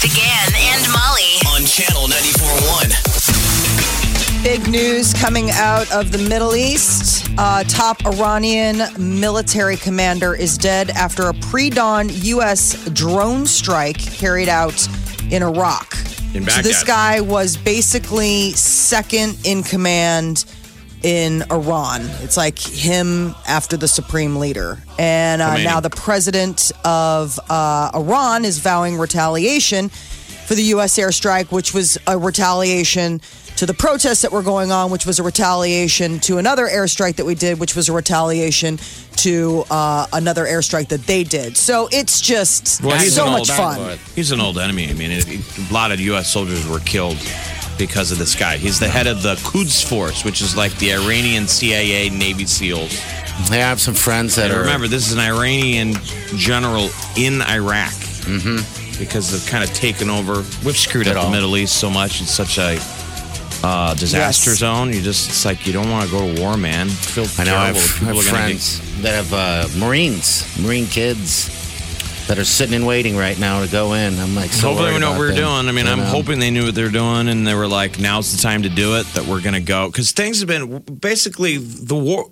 Big Party and Molly. on channel 94.1. Big news coming out of the Middle East. Uh, top Iranian military commander is dead after a pre dawn U.S. drone strike carried out in Iraq. In So this guy was basically second in command in Iran. It's like him after the supreme leader. And uh, now the president of uh, Iran is vowing retaliation for the U.S. airstrike, which was a retaliation to the protests that were going on, which was a retaliation to another airstrike that we did, which was a retaliation to uh, another airstrike that they did. So it's just Well, so much old- fun. He's an old enemy. I mean, a lot of U.S. soldiers were killed because of this guy. He's the head of the Quds Force, which is like the Iranian CIA Navy SEALs. I have some friends that And are. remember, this is an Iranian general in Iraq mm-hmm. because they've kind of taken over. We've screwed It up the. Middle East so much. It's such a uh, disaster Yes. zone. You just, it's like you don't want to go to war, man. Feel I know I have, I have are gonna get- friends that have uh, Marines, Marine kids that are sitting and waiting right now to go in. I'm like, so Hopefully, we know what we're them. doing. I mean, You I'm know? hoping they knew what they're doing, and they were like, "Now's the time to do it." That we're going to go because things have been basically the war.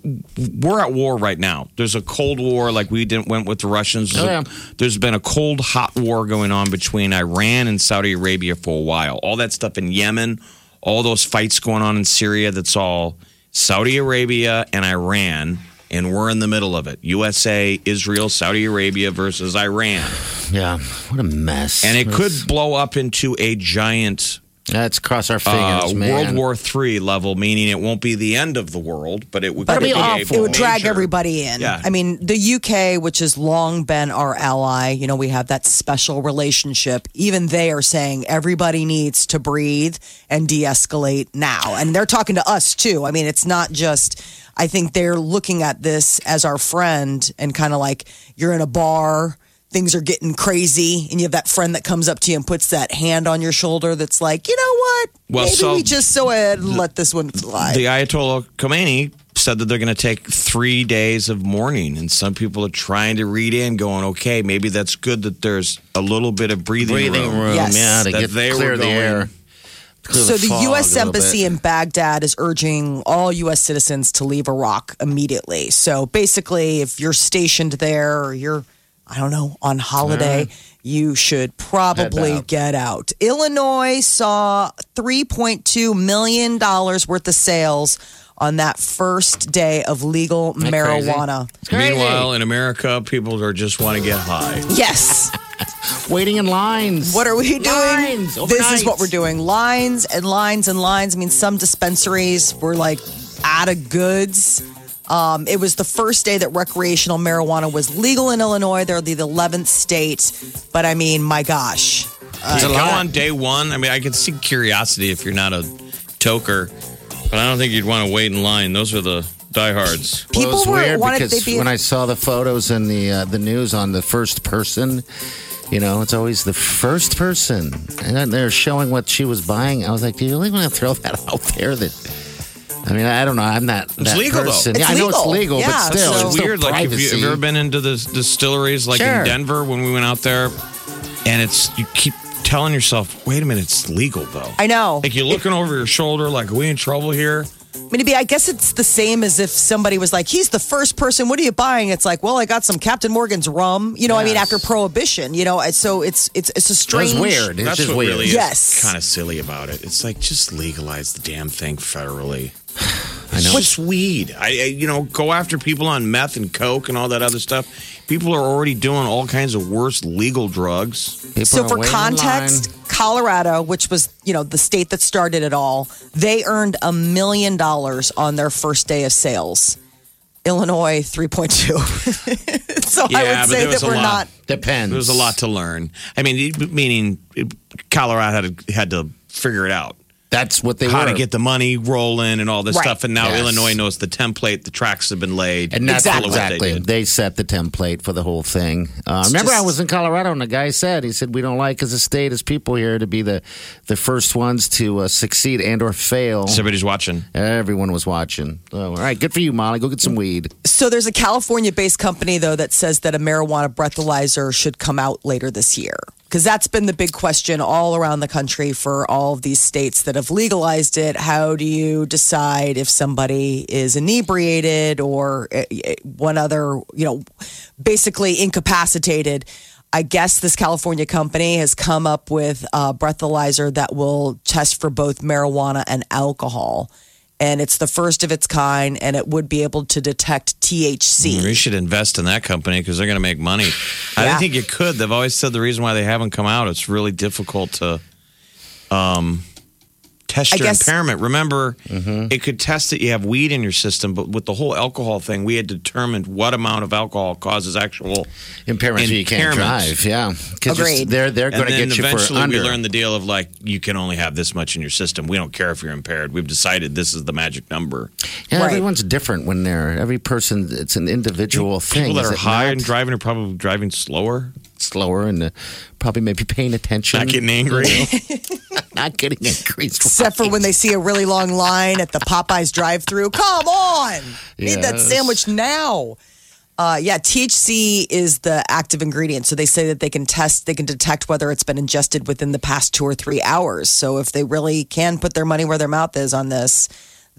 We're at war right now. There's a cold war, like we didn't went with the Russians. Oh, yeah. There's been a cold, hot war going on between Iran and Saudi Arabia for a while. All that stuff in Yemen, all those fights going on in Syria. That's all Saudi Arabia and Iran. And we're in the middle of it. USA, Israel, Saudi Arabia versus Iran. Yeah, what a mess. And it could blow up into a giant Let's cross our uh, fingers, man. World War III level, meaning it won't be the end of the world, but it would That'd be be a awful. It would drag major- everybody in. Yeah. I mean, the UK, which has long been our ally, you know, we have that special relationship. Even they are saying everybody needs to breathe and de escalate now. And they're talking to us too. I mean, it's not just, I think they're looking at this as our friend and kind of like you're in a bar. Things are getting crazy, and you have that friend that comes up to you and puts that hand on your shoulder. That's like, you know what? Well, Maybe so we just so ahead and let this one fly. The Ayatollah Khomeini said that they're going to take three days of mourning, and some people are trying to read in, going, "Okay, maybe that's good that there's a little bit of breathing, breathing room, Yes. yeah, to That get they clear were the air. So the fog U.S. Embassy in Baghdad is urging all U.S. citizens to leave Iraq immediately. So basically, if you're stationed there or you're, I don't know, on holiday, you should probably out. get out. Illinois saw $3.2 million worth of sales on that first day of legal that crazy? marijuana. Meanwhile, in America, people are just want to get high. Yes. waiting in lines. What are we doing? Lines, this is what we're doing. Lines and lines and lines. I mean, some dispensaries were like out of goods. Um, it was the first day that recreational marijuana was legal in Illinois. They're the 11th state. But I mean, my gosh. Does it go on day one? I mean, I can see curiosity if you're not a toker, but I don't think you'd want to wait in line. Those are the diehards. Well, it was People were- weird wanted- because they'd be- when I saw the photos in the uh, the news on the first person, you know, it's always the first person, and then they're showing what she was buying. I was like, do you really want to throw that out there? That I mean, I don't know. I'm not that legal, though. person. It's yeah, I know it's legal. legal, Yeah, but still, so- it's It's still weird. Like, if you, privacy. have you ever been into the distilleries, like Sure. in Denver when we went out there, and it's you keep telling yourself, "Wait a minute, it's legal though." I know. Like you're looking over your shoulder, like, "Are we in trouble here?" I mean, be, I guess it's the same as if somebody was like, he's the first person. What are you buying? It's like, well, I got some Captain Morgan's rum. You know, I mean, after Prohibition, you know, so it's it's it's a strange. was weird. It's That's just what weird. really Yes. kind of silly about it. It's like just legalize the damn thing federally. I know. It's just weed. I, I, you know, go after people on meth and coke and all that other stuff. People are already doing all kinds of worse legal drugs. People So for context. Colorado, which was you know the state that started it all, they earned a million dollars on their first day of sales. Illinois 3.2. so I Yeah, would say that a we're lot. not. Depends. There was a lot to learn. I mean, meaning Colorado had to, had to figure it out. That's what they how were. to get the money rolling and all this Right. stuff. And now Yes. Illinois knows the template, the tracks have been laid. And that's Exactly. exactly. They, they set the template for the whole thing. Uh, remember, I was in Colorado, and the guy said, "He said we don't like as a state, as people here, to be the the first ones to uh, succeed and or fail." So everybody's watching. Everyone was watching. So, all right, good for you, Molly. Go get some weed. So there's a California based company, though, that says that a marijuana breathalyzer should come out later this year. Because that's been the big question all around the country for all of these states that have legalized it. How do you decide if somebody is inebriated or eh, eh, one other, you know, basically incapacitated? I guess this California company has come up with a breathalyzer that will test for both marijuana and alcohol. And it's the first of its kind, and it would be able to detect THC. We should invest in that company because they're going to make money. I Yeah. don't think you could. They've always said the reason why they haven't come out, it's really difficult to um, test I your guess- impairment. Remember, mm-hmm. it could test that you have weed in your system, but with the whole alcohol thing, we had determined what amount of alcohol causes actual Impairment, so you can't Impairment. drive. Yeah, because Agreed. they're they're going and to then get you for eventually under. we learned the deal of like you can only have this much in your system. We don't care if you're impaired. We've decided this is the magic number. yeah, Right. everyone's different when they're every person. It's an individual thing. People that is are it high not? and driving are probably driving slower, slower and uh, probably maybe paying attention. not getting angry. not getting increased. Except for when they see a really long line at the Popeyes drive through. Come on. Need that sandwich now. Uh, yeah, THC is the active ingredient. So they say that they can test, they can detect whether it's been ingested within the past two or three hours. So if they really can put their money where their mouth is on this,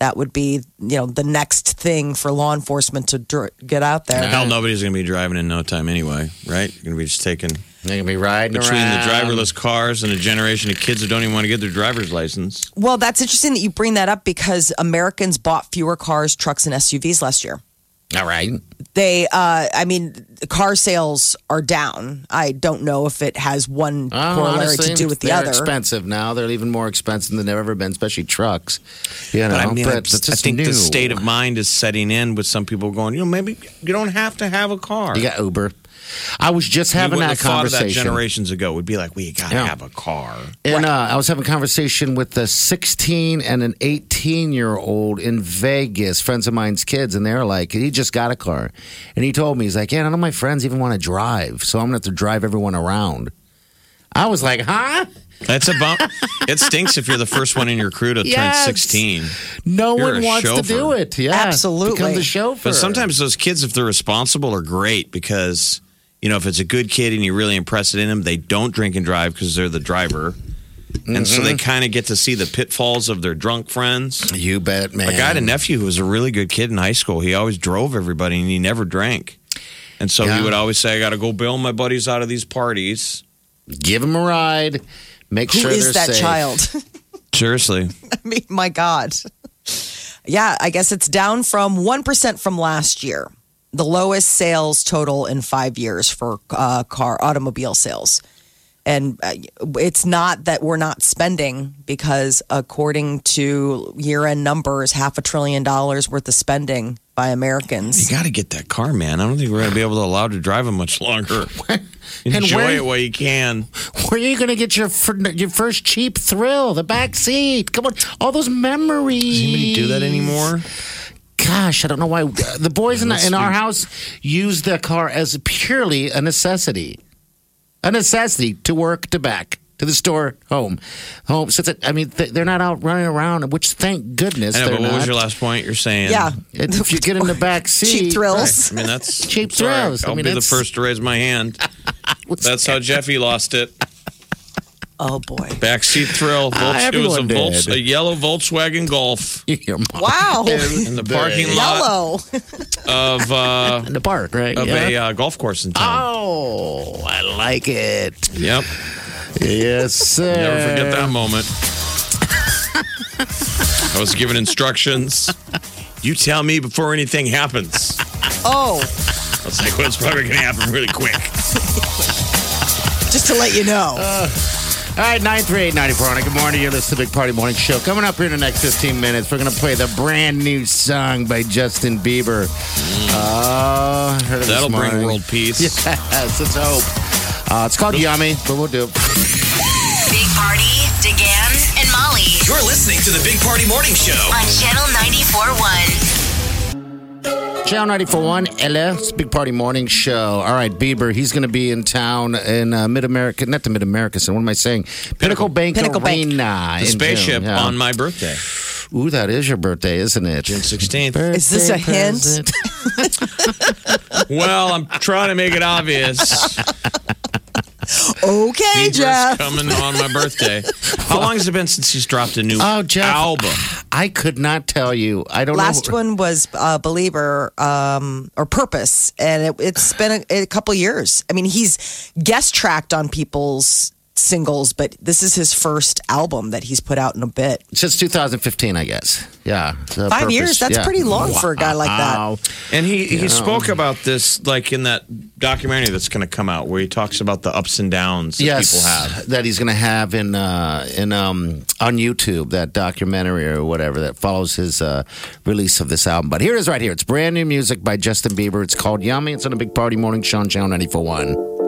that would be, you know, the next thing for law enforcement to dr- get out there. Hell, nobody's going to be driving in no time anyway, right? You're going to be just taking They're gonna be riding between around. the driverless cars and a generation of kids that don't even want to get their driver's license. Well, that's interesting that you bring that up because Americans bought fewer cars, trucks, and SUVs last year. All right. they uh i mean car sales are down i don't know if it has one Oh, corollary honestly, to do with the they're other expensive now. They're even more expensive than they've ever been, especially trucks. You know, But I mean, I, it's I think new. the state of mind is setting in with some people going, you know, maybe you don't have to have a car. You got Uber. I was just having wouldn't that have thought that conversation. generations ago. Would be like, we got to Yeah. have a car. And uh, I was having a conversation with a 16 and an 18 year old in Vegas, friends of mine's kids, and they're like, he just got a car. And he told me, he's like, yeah, none of my friends even want to drive, so I'm going to have to drive everyone around. I was like, huh? That's a bump. it stinks if you're the first one in your crew to Yes. turn 16. No You're one a wants to do it. Yeah. Absolutely. Become the chauffeur. But sometimes those kids, if they're responsible, are great because, you know, if it's a good kid and you really impress it in them, they don't drink and drive because they're the driver. And so Mm-hmm. they kind of get to see the pitfalls of their drunk friends. You bet, man. Like I had a nephew who was a really good kid in high school. He always drove everybody and he never drank. And so Yeah. he would always say, I got to go bail my buddies out of these parties. Give them a ride. Make Who sure is they're that safe. child Seriously. i mean my god yeah i guess it's down from 1% from last year the lowest sales total in five years for uh, car automobile sales and uh, it's not that we're not spending because according to year-end numbers half a trillion dollars worth of spending by americans You got to get that car, man. I don't think we're going to be able to allow to drive it much longer. Enjoy where- it while you can. Where are you going to get your your first cheap thrill? The back seat. Come on, all those memories. Does anybody do that anymore? Gosh, I don't know why. The boys in, let's in our house use the car as purely a necessity, a necessity to work, to back, to the store, home, home. Since it, I mean, they're not out running around, which thank goodness I know, they're but what not. was your last point? You're saying. yeah if you get in the back seat, cheap thrills I mean, that's Cheap sorry, thrills. I I'll mean, be the first to raise my hand. That's how Jeffy lost it. Oh boy Backseat thrill. Ah, Volks- it was a, everyone Volks, did. a yellow Volkswagen Golf wow in the parking lot yellow of uh, in the park, right? of Yeah. a uh, golf course in town. Oh, I like it. Yep. Yes, sir. Never forget that moment. I was given instructions. You tell me before anything happens. oh I was like, well, it's probably going to happen really quick. just to let you know right, 938 9400. Good morning. You're listening to the Big Party Morning Show. Coming up here in the next 15 minutes, we're going to play the brand new song by Justin Bieber. Oh, heard That'll bring world peace. Yes, let's hope. Uh, it's called Yummy, but we'll do. Big Party, DeGan, and Molly You're listening to the Big Party Morning Show. on Channel 94.1. Channel 941, LS, Big Party Morning Show. All right, Bieber, he's going to be in town in uh, Mid America, not the Mid America, so what am I saying? Pinnacle, Bank Pinnacle Bank. The in spaceship June, yeah. on my birthday, Ooh, that is your birthday, isn't it? June 16th. Is this a hint? Well, I'm trying to make it obvious. Okay, Bieber's Jeff. coming on my birthday. How long has it been since he's dropped a new Oh, Jeff. album? I could not tell you. I don't know. Last know. one was uh, Believer um, or Purpose, and it, it's been a, a couple years. I mean, he's guest tracked on people's singles, but this is his first album that he's put out in a bit. Since 2015, I guess. Yeah. Five purpose, years? That's yeah. pretty long for a guy like that. Wow. And he, he Yeah. spoke about this like in that documentary that's going to come out where he talks about the ups and downs that Yes, people have. that he's going to have in uh, in um, on YouTube that documentary or whatever that follows his uh, release of this album. But here it is, right here. It's brand new music by Justin Bieber. It's called Yummy. It's on a Big Party Morning Show on Channel 94.1.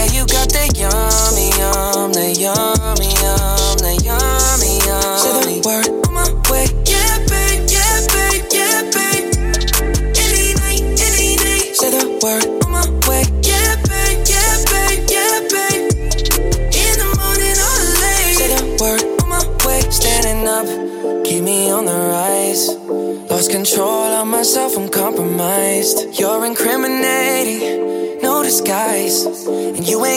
Yeah, you got that yummy, yum, that yummy, yum,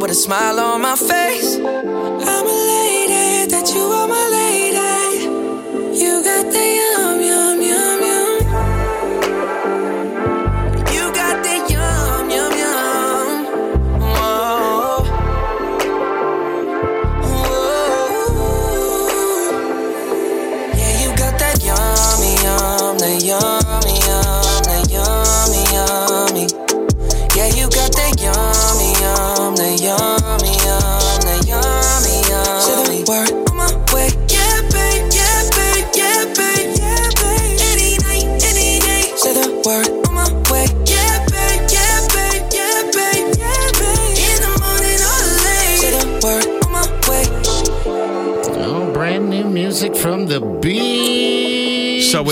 With a smile on my face.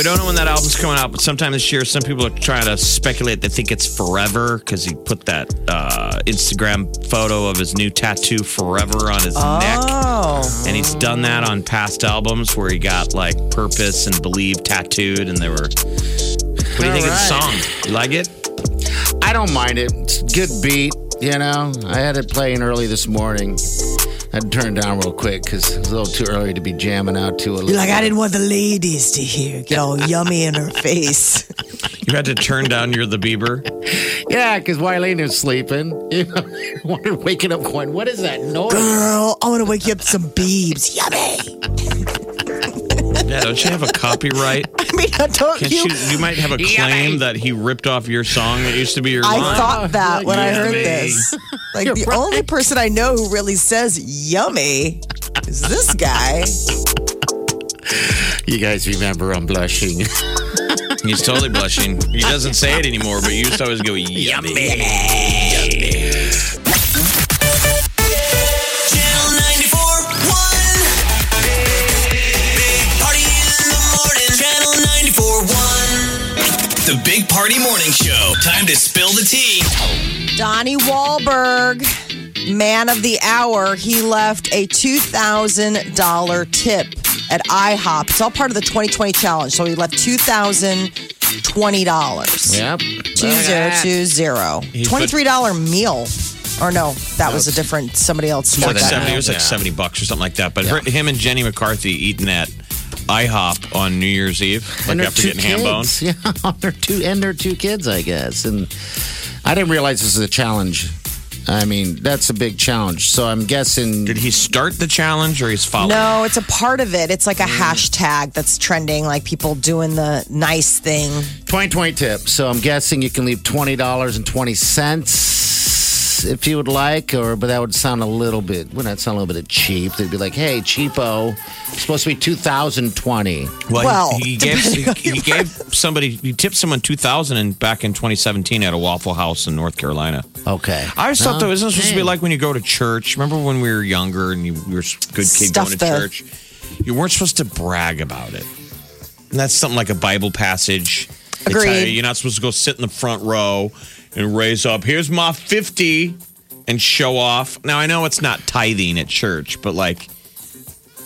We don't know when that album's coming out, but sometime this year, some people are trying to speculate they think it's forever because he put that uh, Instagram photo of his new tattoo "Forever" on his neck, Oh. and he's done that on past albums where he got like "Purpose" and "Believe" tattooed, and they were. What do you think of the song? You like it? I I don't mind it. It's a good beat, you know. I had it playing early this morning. I had to turn it down real quick because it's a little too early to be jamming out to a You're like, I didn't want the ladies to hear. Get all yummy in her face. You had to turn down your the Bieber. Yeah, because Wileen was sleeping. You know, We're waking up going, what is that noise? Girl, I want to wake you up some beebs. Yummy. Yeah, don't you have a copyright? I mean, I don't Can't you? you? You might have a claim that he ripped off your song that used to be your I line. thought that when I heard Yummy. this. Like, the only person I know who really says yummy is this guy. You guys remember I'm blushing. He's totally blushing. He doesn't say it anymore, but you used to always go yummy. Channel Party Morning Show. Time to spill the tea. Donnie Wahlberg, man of the hour, he left a $2,000 tip at IHOP. It's all part of the 2020 challenge. So he left $2,020. yep. Two zero two zero. Twenty-three dollar meal, or no, that was a different somebody else. It was like that seventy. It was like seventy bucks or something like that. But her, him and Jenny McCarthy eating at IHOP on New Year's Eve, like and after getting ham bones. Yeah, they're two and they're two kids, I guess. And I didn't realize this is a challenge. I mean, that's a big challenge. So I'm guessing. Did he start the challenge or he's following? No, it's a part of it. It's like a mm. hashtag that's trending, like people doing the nice thing. 2020 tip. So I'm guessing you can leave $20.20 if you would like, or but that would sound a little bit. Would not that sound a little bit cheap. They'd be like, "Hey, cheapo, it's supposed to be 2020." Well, well he, he gave he, he gave somebody he tipped someone 2,000 and back in 2017 at a Waffle House in North Carolina. Okay, I just thought oh, that wasn't supposed to be like when you go to church. Remember when we were younger and you, you were a good kid Stuff going to the- church? You weren't supposed to brag about it. And that's something like a Bible passage Agreed. you You're not supposed to go sit in the front row and raise up. Here's my 50 and show off. Now I know it's not tithing at church, but like.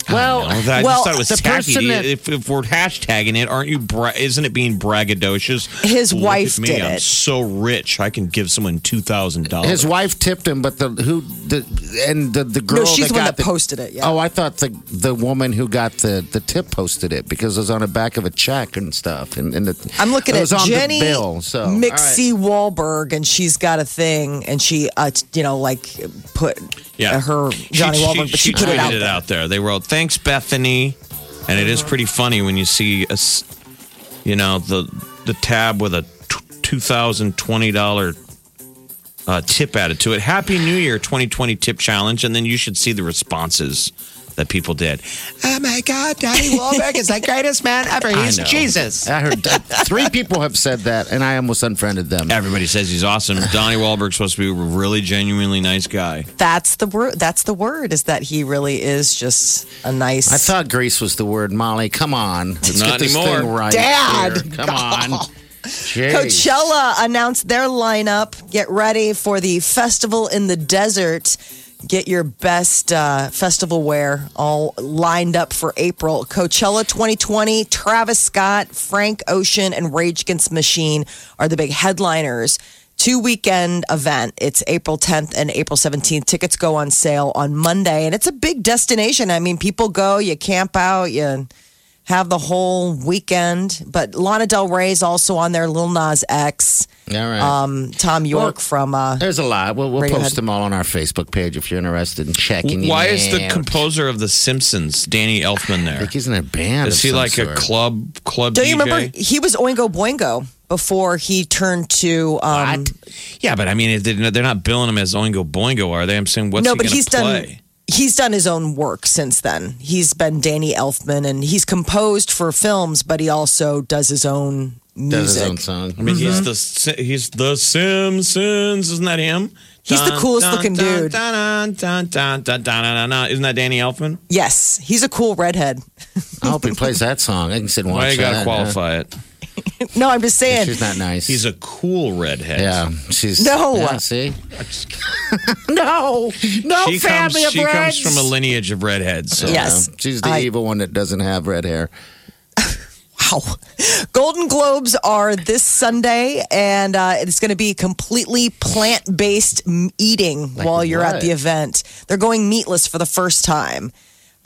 Well, I. I well, just thought it was the tacky. person that- if, if we're hashtagging it, aren't you? Bra- isn't it being braggadocious? His Look wife at me, did I'm it. so rich. I can give someone two thousand dollars. His wife tipped him, but the who the and the the girl No, she's that the one got that posted it, yeah. Oh, I thought the the woman who got the the tip posted it because it was on the back of a check and stuff. And, and the, I'm looking it at on Jenny the bill. So all Mixie Wahlberg, and she's got a thing, and she, uh, you know, like put uh, her Johnny Wahlberg, but she, put it tweeted out there. They wrote, "Thanks, Bethany," and it is pretty funny when you see a, you know, the the tab with a two thousand twenty dollar uh, tip added to it. Happy New Year, 2020 tip challenge, and then you should see the responses that people did. Oh my God, Johnny Wahlberg is the greatest man ever. He's know. Jesus. I heard that. three people have said that, and I almost unfriended them. Everybody says he's awesome. Donnie Wahlberg's supposed to be a really genuinely nice guy. That's the word. That's the word. Is that he really is just a nice. I thought Grease was the word, Molly. Come on, let's Not get this anymore. thing right. Dad. here. come on. Jeez. Coachella announced their lineup. Get ready for the festival in the desert. Get your best uh, festival wear all lined up for April. Coachella 2020, Travis Scott, Frank Ocean, and Rage Against Machine are the big headliners. Two weekend event. It's April 10th and April 17th. Tickets go on sale on Monday, and it's a big destination. I mean, people go, you camp out, you have the whole weekend. But Lana Del Rey is also on there, Lil Nas X, All right. um, Thom Yorke Well, from. Uh, There's a lot. We'll, we'll post them all on our Facebook page if you're interested in checking. Why it is the composer of The Simpsons, Danny Elfman, there? I there? think he's in a band. Is of he some like a club club don't you remember he was Oingo Boingo before he turned to. Um, Yeah, but I mean, they're they're not billing him as Oingo Boingo, are they? I'm saying, what's no, he but gonna he's play? done. He's done his own work since then. He's been Danny Elfman, and he's composed for films, but he also does his own music. Does his own song. I mean, he's Mm-hmm. the he's the Simpsons, isn't that him? He's the coolest looking dude. Dun, dun, dun, dun, dun, dun, dun. Isn't that Danny Elfman? Yes, he's a cool redhead. I hope he plays that song. I can sit and watch Why you gotta that. qualify it? No, I'm just saying. She's not nice. He's a cool redhead. yeah. She's No. Yeah, see. no. No She comes, family of she comes reds. from a lineage of redheads. So. Yes. Yeah, She's the I- evil one that doesn't have red hair. Wow. Golden Globes are this Sunday, and uh, it's going to be completely plant based eating while you're at what? the event. They're going meatless for the first time.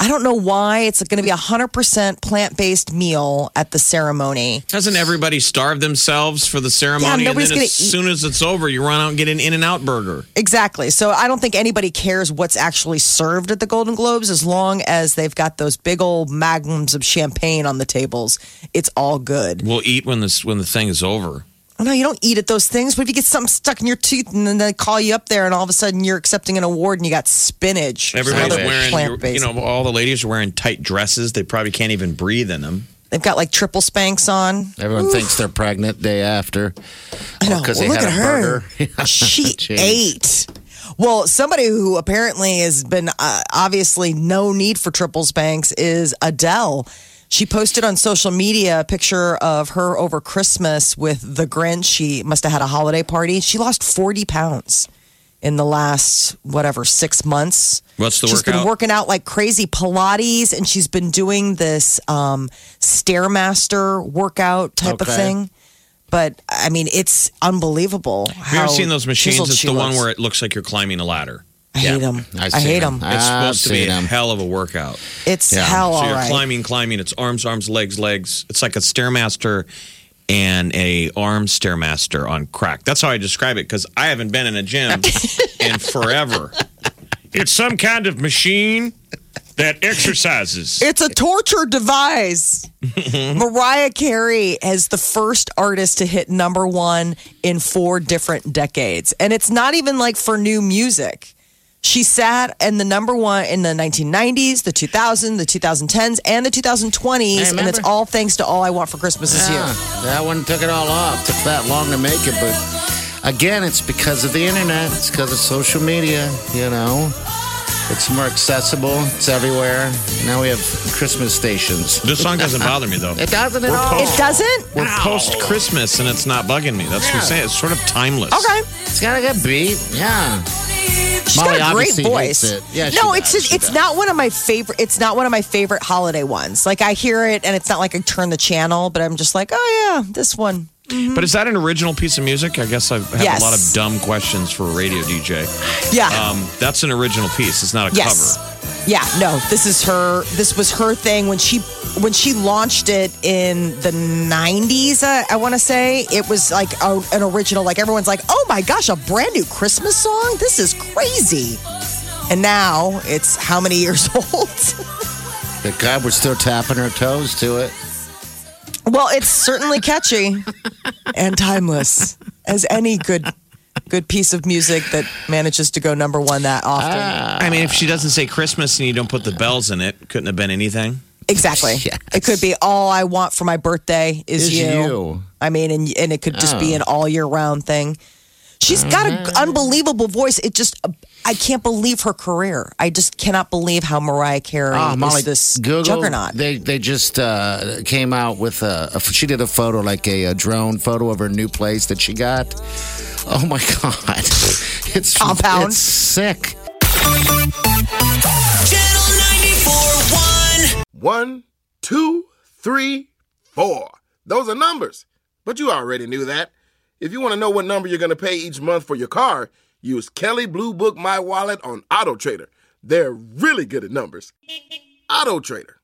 I don't know why. It's going to be a 100% plant based meal at the ceremony. Doesn't everybody starve themselves for the ceremony? and nobody's then gonna as eat- soon as it's over, you run out and get an In and Out burger. Exactly. So I don't think anybody cares what's actually served at the Golden Globes as long as they've got those big old magnums of champagne on the tables. It's all good. We'll eat when this when the thing is over. Oh, no, you don't eat at those things. But if you get something stuck in your teeth and then they call you up there and all of a sudden you're accepting an award and you got spinach. Everybody's Another wearing, you plant-based. know, all the ladies are wearing tight dresses. They probably can't even breathe in them. They've got like triple Spanx on. Everyone thinks they're pregnant day after. I know. Because Well, they look had at a her. she ate. Well, somebody who apparently has been uh, obviously no need for triple Spanx is Adele. She posted on social media a picture of her over Christmas with the Grinch. She must have had a holiday party. She lost 40 pounds in the last, whatever, six months. What's the She's been working out like crazy Pilates and she's been doing this um, Stairmaster workout type of thing. But I mean, it's unbelievable. Have you ever seen those machines? It's the one where it looks like you're climbing a ladder. I hate them. I've I seen hate 'em. them. It's supposed to be seen a 'em. hell of a workout. It's Yeah. hell, So you're right. climbing, climbing. It's arms, arms, legs, legs. It's like a stairmaster and a arm stairmaster on crack. That's how I describe it because I haven't been in a gym in forever. It's some kind of machine that exercises. It's a torture device. Mm-hmm. Mariah Carey is the first artist to hit number one in four different decades. And it's not even like for new music. She sat in the number one in the 1990s, the 2000s, the 2010s, and the 2020s. And it's all thanks to All I Want for Christmas Is You. Yeah, that one took it all off. Took that long to make it, but again, it's because of the internet. It's because of social media. You know, it's more accessible. It's everywhere. Now we have Christmas stations. This song doesn't bother me though. It doesn't at We're all. It doesn't? We're post Christmas and it's not bugging me. That's what I'm saying. It's sort of timeless. Okay. It's got a good beat. Yeah. She's Molly got a great voice. it. Yeah, no, it's just it's does. not one of my favorite. It's not one of my favorite holiday ones. Like I hear it, and it's not like I turn the channel, but I'm just like, oh yeah, this one. But is that an original piece of music? I guess I have Yes. a lot of dumb questions for a radio DJ. Yeah. Um, that's an original piece. It's not a yes. cover. Yeah. No, this is her. This was her thing when she when she launched it in the 90s. Uh, I want to say it was like a, an original. Like everyone's like, oh my gosh, a brand new Christmas song. This is crazy. And now it's how many years old? But God, we're still tapping our toes to it. Well, it's certainly catchy and timeless as any good good piece of music that manages to go number one that often. Ah. I mean, if she doesn't say Christmas and you don't put the bells in it, couldn't have been anything. exactly. Yes. It could be all I want for my birthday is, Is you. you. I mean, and and it could just be Oh. an all year round thing. She's got an mm-hmm. unbelievable voice. It just I can't believe her career. I just cannot believe how Mariah Carey Oh, Molly, is this Google, juggernaut. They they just uh, came out with a, a. She did a photo, like a, a drone photo of her new place that she got. Oh my God, it's Compound. It's sick. Channel 94.1. One, two, three, four. Those are numbers. But you already knew that. If you want to know what number you're going to pay each month for your car, use Kelley Blue Book My Wallet on Auto Trader. They're really good at numbers. Auto Trader.